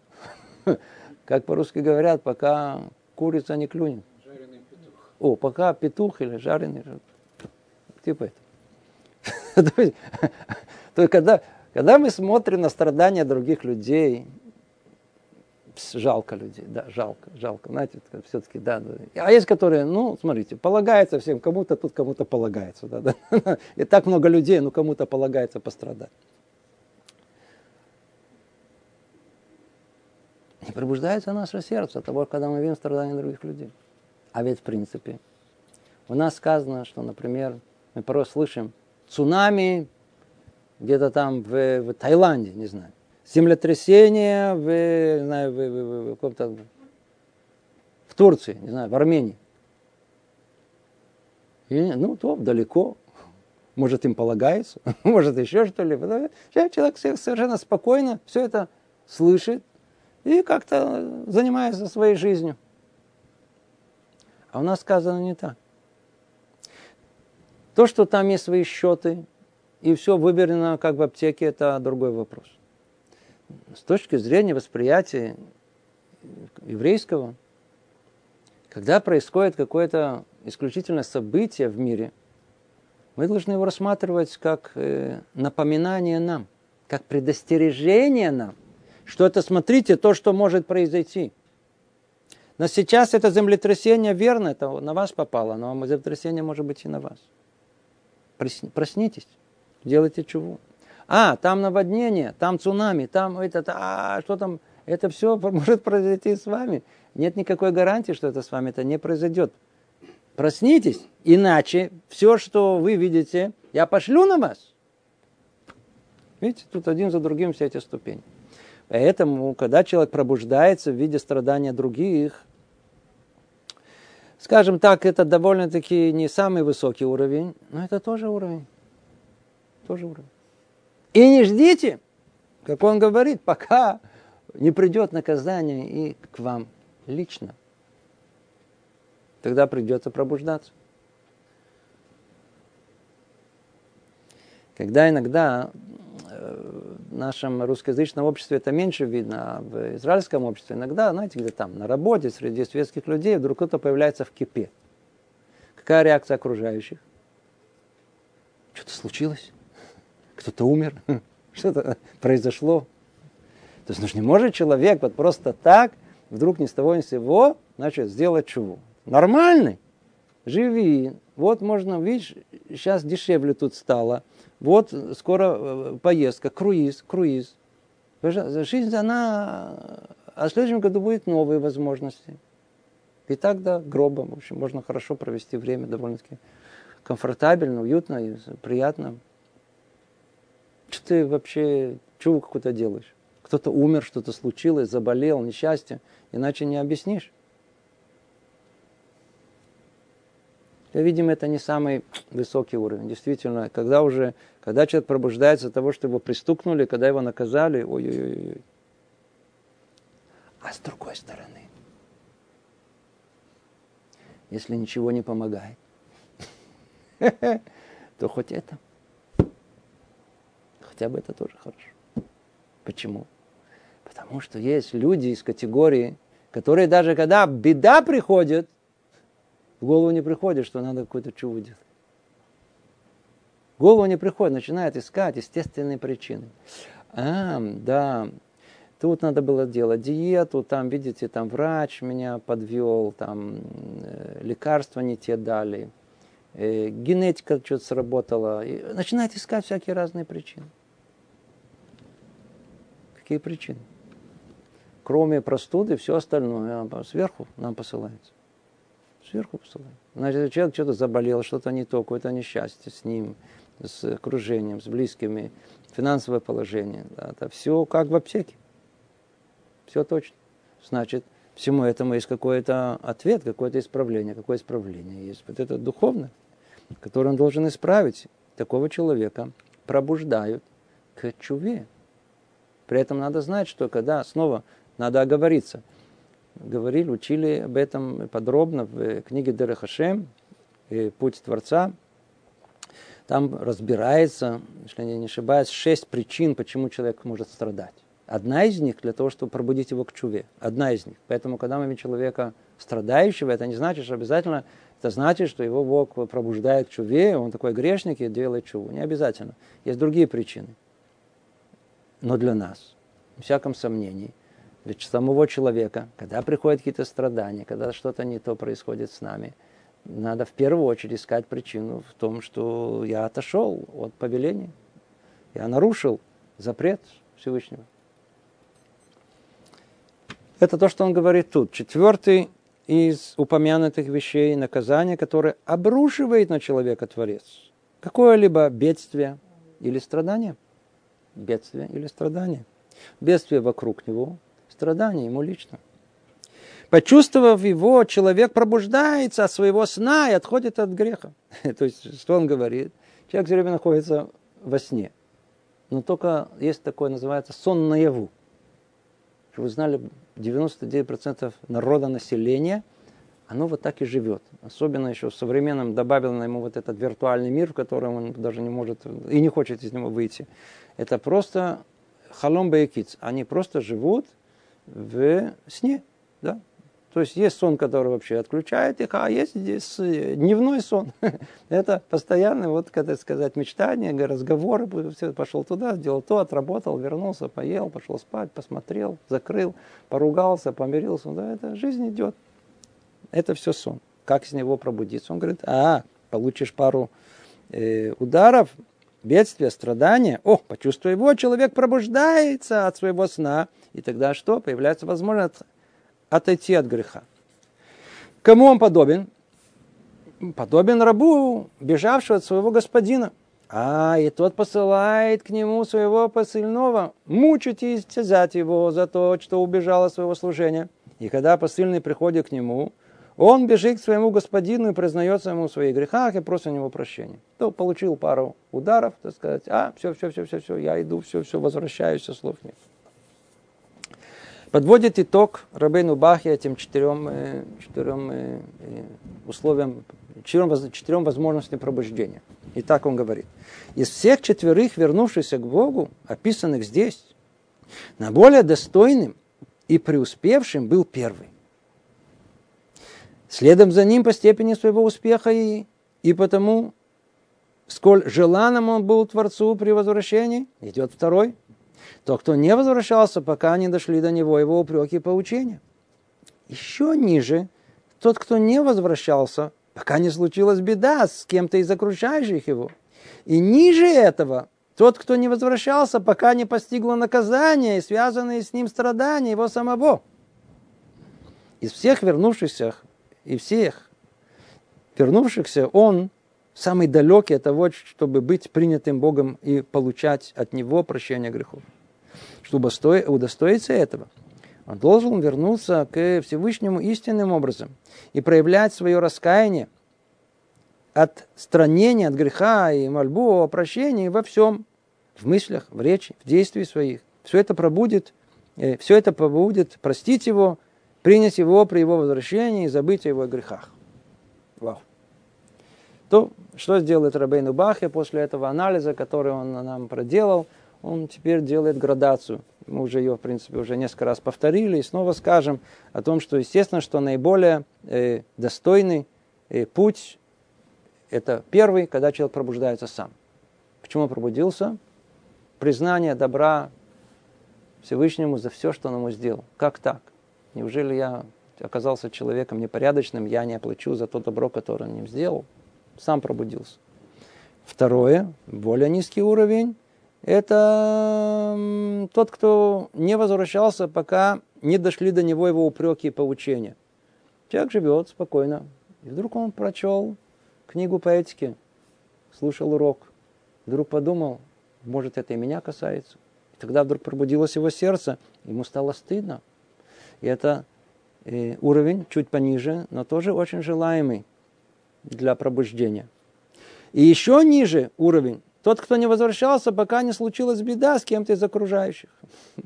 Как по-русски говорят, пока курица не клюнет. Жареный петух. О, пока петух или жареный. Типа это. То есть, когда когда мы смотрим на страдания других людей, жалко людей, да, жалко, жалко, знаете, все-таки, да, да. А есть, которые, ну, смотрите, полагается всем, кому-то тут, кому-то полагается, да, да. И так много людей, ну, кому-то полагается пострадать. Не пробуждается наше сердце от того, когда мы видим страдания других людей. А ведь, в принципе, у нас сказано, что, например, мы порой слышим цунами, где-то там в, в Таиланде, не знаю. Землетрясение в, не знаю, в, в, в, в, в, Турции, не знаю, в Армении. И, ну, то далеко. Может, им полагается, может, еще что ли. Человек совершенно спокойно все это слышит и как-то занимается своей жизнью. А у нас сказано не так. То, что там есть свои счеты, и все выверено как в аптеке, это другой вопрос. С точки зрения восприятия еврейского, когда происходит какое-то исключительное событие в мире, мы должны его рассматривать как э, напоминание нам, как предостережение нам, что это, смотрите, то, что может произойти. Но сейчас это землетрясение верно, это на вас попало, но землетрясение может быть и на вас. Проснитесь делайте чего. А, там наводнение, там цунами, там это, а, что там, это все может произойти с вами. Нет никакой гарантии, что это с вами это не произойдет. Проснитесь, иначе все, что вы видите, я пошлю на вас. Видите, тут один за другим все эти ступени. Поэтому, когда человек пробуждается в виде страдания других, скажем так, это довольно-таки не самый высокий уровень, но это тоже уровень тоже уровень. И не ждите, как он говорит, пока не придет наказание и к вам лично. Тогда придется пробуждаться. Когда иногда э, в нашем русскоязычном обществе это меньше видно, а в израильском обществе иногда, знаете, где там, на работе, среди светских людей, вдруг кто-то появляется в кипе. Какая реакция окружающих? Что-то случилось? Кто-то умер, что-то произошло. То есть ну, не может человек вот просто так, вдруг ни с того ни с сего, значит, сделать чего. Нормальный. Живи. Вот можно, видишь, сейчас дешевле тут стало. Вот скоро э, поездка, круиз, круиз. Жизнь, она... А в следующем году будет новые возможности. И так до гроба, в общем, можно хорошо провести время довольно-таки комфортабельно, уютно и приятно. Что ты вообще, чего какой-то делаешь? Кто-то умер, что-то случилось, заболел, несчастье. Иначе не объяснишь. Я, видимо, это не самый высокий уровень. Действительно, когда уже, когда человек пробуждается от того, что его пристукнули, когда его наказали, ой-ой-ой. А с другой стороны, если ничего не помогает, то хоть это. Хотя бы это тоже хорошо. Почему? Потому что есть люди из категории, которые даже когда беда приходит, в голову не приходит, что надо какую-то чуву делать. В голову не приходит, начинает искать естественные причины. А, да, тут надо было делать диету, там, видите, там врач меня подвел, там э, лекарства не те дали, э, генетика что-то сработала. И начинает искать всякие разные причины. Какие причины? Кроме простуды, все остальное сверху нам посылается. Сверху посылается. Значит, человек что-то заболел, что-то не то, какое-то несчастье с ним, с окружением, с близкими, финансовое положение. Да, это все как в аптеке. Все точно. Значит, всему этому есть какой-то ответ, какое-то исправление. Какое исправление есть? Вот это духовное, которое он должен исправить. Такого человека пробуждают к чуве. При этом надо знать, что когда снова надо оговориться. Говорили, учили об этом подробно в книге Дерехашем «Путь Творца». Там разбирается, если я не ошибаюсь, шесть причин, почему человек может страдать. Одна из них для того, чтобы пробудить его к чуве. Одна из них. Поэтому, когда мы видим человека страдающего, это не значит, что обязательно, это значит, что его Бог пробуждает к чуве, он такой грешник и делает чуву. Не обязательно. Есть другие причины. Но для нас, в всяком сомнении, для самого человека, когда приходят какие-то страдания, когда что-то не то происходит с нами, надо в первую очередь искать причину в том, что я отошел от повеления. Я нарушил запрет Всевышнего. Это то, что он говорит тут. Четвертый из упомянутых вещей наказания, которое обрушивает на человека Творец. Какое-либо бедствие или страдание. Бедствие или страдание. Бедствие вокруг него, страдания ему лично. Почувствовав его, человек пробуждается от своего сна и отходит от греха. То есть, что он говорит? Человек все время находится во сне. Но только есть такое, называется сон наяву. Вы знали, 99% народа населения, оно вот так и живет. Особенно еще в современном добавил на ему вот этот виртуальный мир, в котором он даже не может и не хочет из него выйти. Это просто халом баекиц. Они просто живут в сне. Да? То есть есть сон, который вообще отключает их, а есть здесь э, дневной сон. Это постоянно, вот, как сказать, мечтания, разговоры. Все, пошел туда, сделал то, отработал, вернулся, поел, пошел спать, посмотрел, закрыл, поругался, помирился. Да, это жизнь идет. Это все сон. Как с него пробудиться? Он говорит, а, получишь пару э, ударов, бедствия, страдания. О, почувствуй его, человек пробуждается от своего сна – и тогда что? Появляется возможность отойти от греха. Кому он подобен? Подобен рабу, бежавшего от своего господина. А, и тот посылает к нему своего посыльного, мучить и истязать его за то, что убежал от своего служения. И когда посыльный приходит к нему, он бежит к своему господину и признается ему в своих грехах и просит у него прощения. То получил пару ударов, так сказать, а, все, все, все, все, все, я иду, все, все, возвращаюсь, слов нет. Подводит итог Рабейну Бахи этим четырем, э, четырем э, э, условиям, четырем, четырем возможностям пробуждения. И так он говорит. Из всех четверых, вернувшихся к Богу, описанных здесь, на более достойным и преуспевшим был первый. Следом за ним по степени своего успеха и, и потому, сколь желанным он был Творцу при возвращении, идет второй – то, кто не возвращался, пока не дошли до него его упреки и поучения. Еще ниже, тот, кто не возвращался, пока не случилась беда с кем-то из окружающих его. И ниже этого, тот, кто не возвращался, пока не постигло наказание и связанные с ним страдания его самого. Из всех вернувшихся и всех вернувшихся он самый далекий от того, чтобы быть принятым Богом и получать от Него прощение грехов. Чтобы удостоиться этого, он должен вернуться к Всевышнему истинным образом и проявлять свое раскаяние от странения от греха и мольбу о прощении во всем, в мыслях, в речи, в действии своих. Все это пробудет э, все это побудет простить его, принять его при его возвращении и забыть о его грехах. Вау. То, что сделает Рабейну Бахе после этого анализа, который он нам проделал, он теперь делает градацию. Мы уже ее, в принципе, уже несколько раз повторили и снова скажем о том, что, естественно, что наиболее э, достойный э, путь – это первый, когда человек пробуждается сам. Почему пробудился? Признание добра Всевышнему за все, что он ему сделал. Как так? Неужели я оказался человеком непорядочным, я не оплачу за то добро, которое он им сделал? Сам пробудился. Второе, более низкий уровень, это тот, кто не возвращался, пока не дошли до него его упреки и поучения. Человек живет спокойно. И вдруг он прочел книгу по этике, слушал урок. Вдруг подумал, может, это и меня касается. И тогда вдруг пробудилось его сердце, ему стало стыдно. И это э, уровень чуть пониже, но тоже очень желаемый для пробуждения. И еще ниже уровень тот, кто не возвращался, пока не случилась беда с кем-то из окружающих.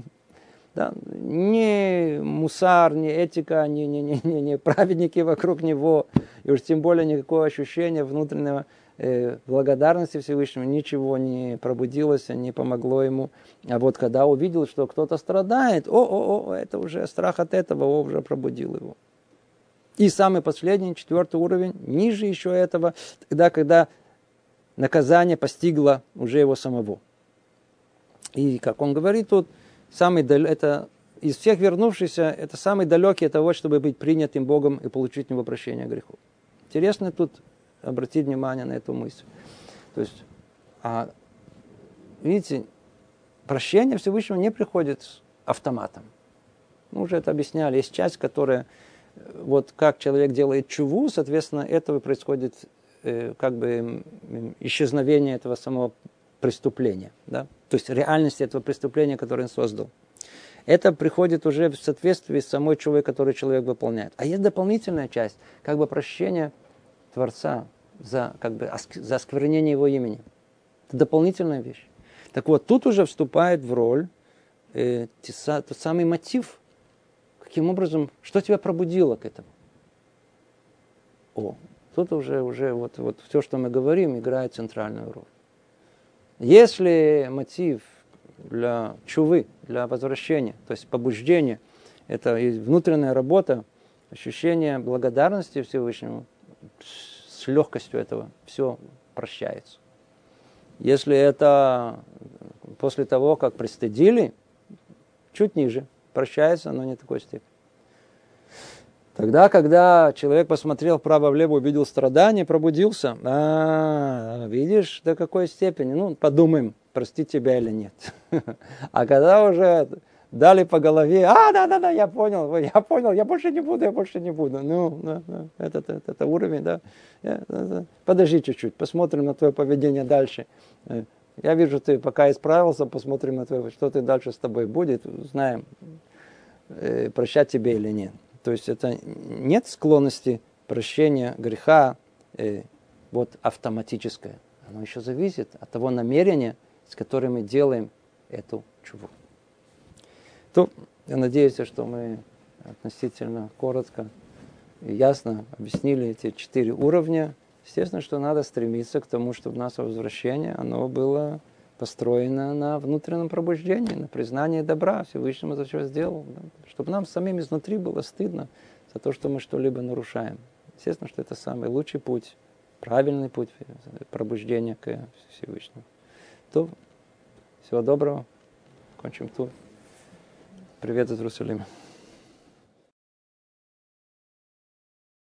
Да? Ни мусар, ни этика, ни, ни, ни, ни, ни праведники вокруг него, и уж тем более никакого ощущения внутреннего благодарности Всевышнему, ничего не пробудилось, не помогло ему. А вот когда увидел, что кто-то страдает, о, о, о, это уже страх от этого о, уже пробудил его. И самый последний, четвертый уровень, ниже еще этого, тогда, когда наказание постигло уже его самого. И, как он говорит тут, самый дал... это из всех вернувшихся, это самый далекий от того, чтобы быть принятым Богом и получить него прощение грехов. Интересно тут обратить внимание на эту мысль. То есть, а, видите, прощение Всевышнего не приходит автоматом. Мы уже это объясняли. Есть часть, которая, вот как человек делает чуву, соответственно, этого происходит Э, как бы исчезновение этого самого преступления, да? то есть реальности этого преступления, которое он создал. Это приходит уже в соответствии с самой чувой, которую человек выполняет. А есть дополнительная часть, как бы прощение Творца за, как бы, за осквернение его имени. Это дополнительная вещь. Так вот, тут уже вступает в роль э, тот самый мотив, каким образом, что тебя пробудило к этому. О, Тут уже, уже вот, вот все, что мы говорим, играет центральную роль. Если мотив для чувы, для возвращения, то есть побуждения, это внутренняя работа, ощущение благодарности Всевышнему, с легкостью этого все прощается. Если это после того, как пристыдили, чуть ниже, прощается, но не такой степени. Тогда, когда человек посмотрел вправо-влево, увидел страдания, пробудился, а, видишь, до какой степени, ну, подумаем, простить тебя или нет. А когда уже дали по голове, а, да-да-да, я понял, я понял, я больше не буду, я больше не буду. Ну, да, да, это, это, это уровень, да. Подожди чуть-чуть, посмотрим на твое поведение дальше. Э, я вижу, ты пока исправился, посмотрим на твое, что ты дальше с тобой будет, знаем, э, прощать тебе или нет. То есть это нет склонности прощения греха э, вот автоматическое. Оно еще зависит от того намерения, с которым мы делаем эту чуву. То я надеюсь, что мы относительно коротко и ясно объяснили эти четыре уровня. Естественно, что надо стремиться к тому, чтобы наше возвращение оно было построена на внутреннем пробуждении, на признании добра Всевышнему за что сделал. Чтобы нам самим изнутри было стыдно за то, что мы что-либо нарушаем. Естественно, что это самый лучший путь, правильный путь пробуждения к Всевышнему. То, всего доброго. Кончим тут. Привет из Иерусалима.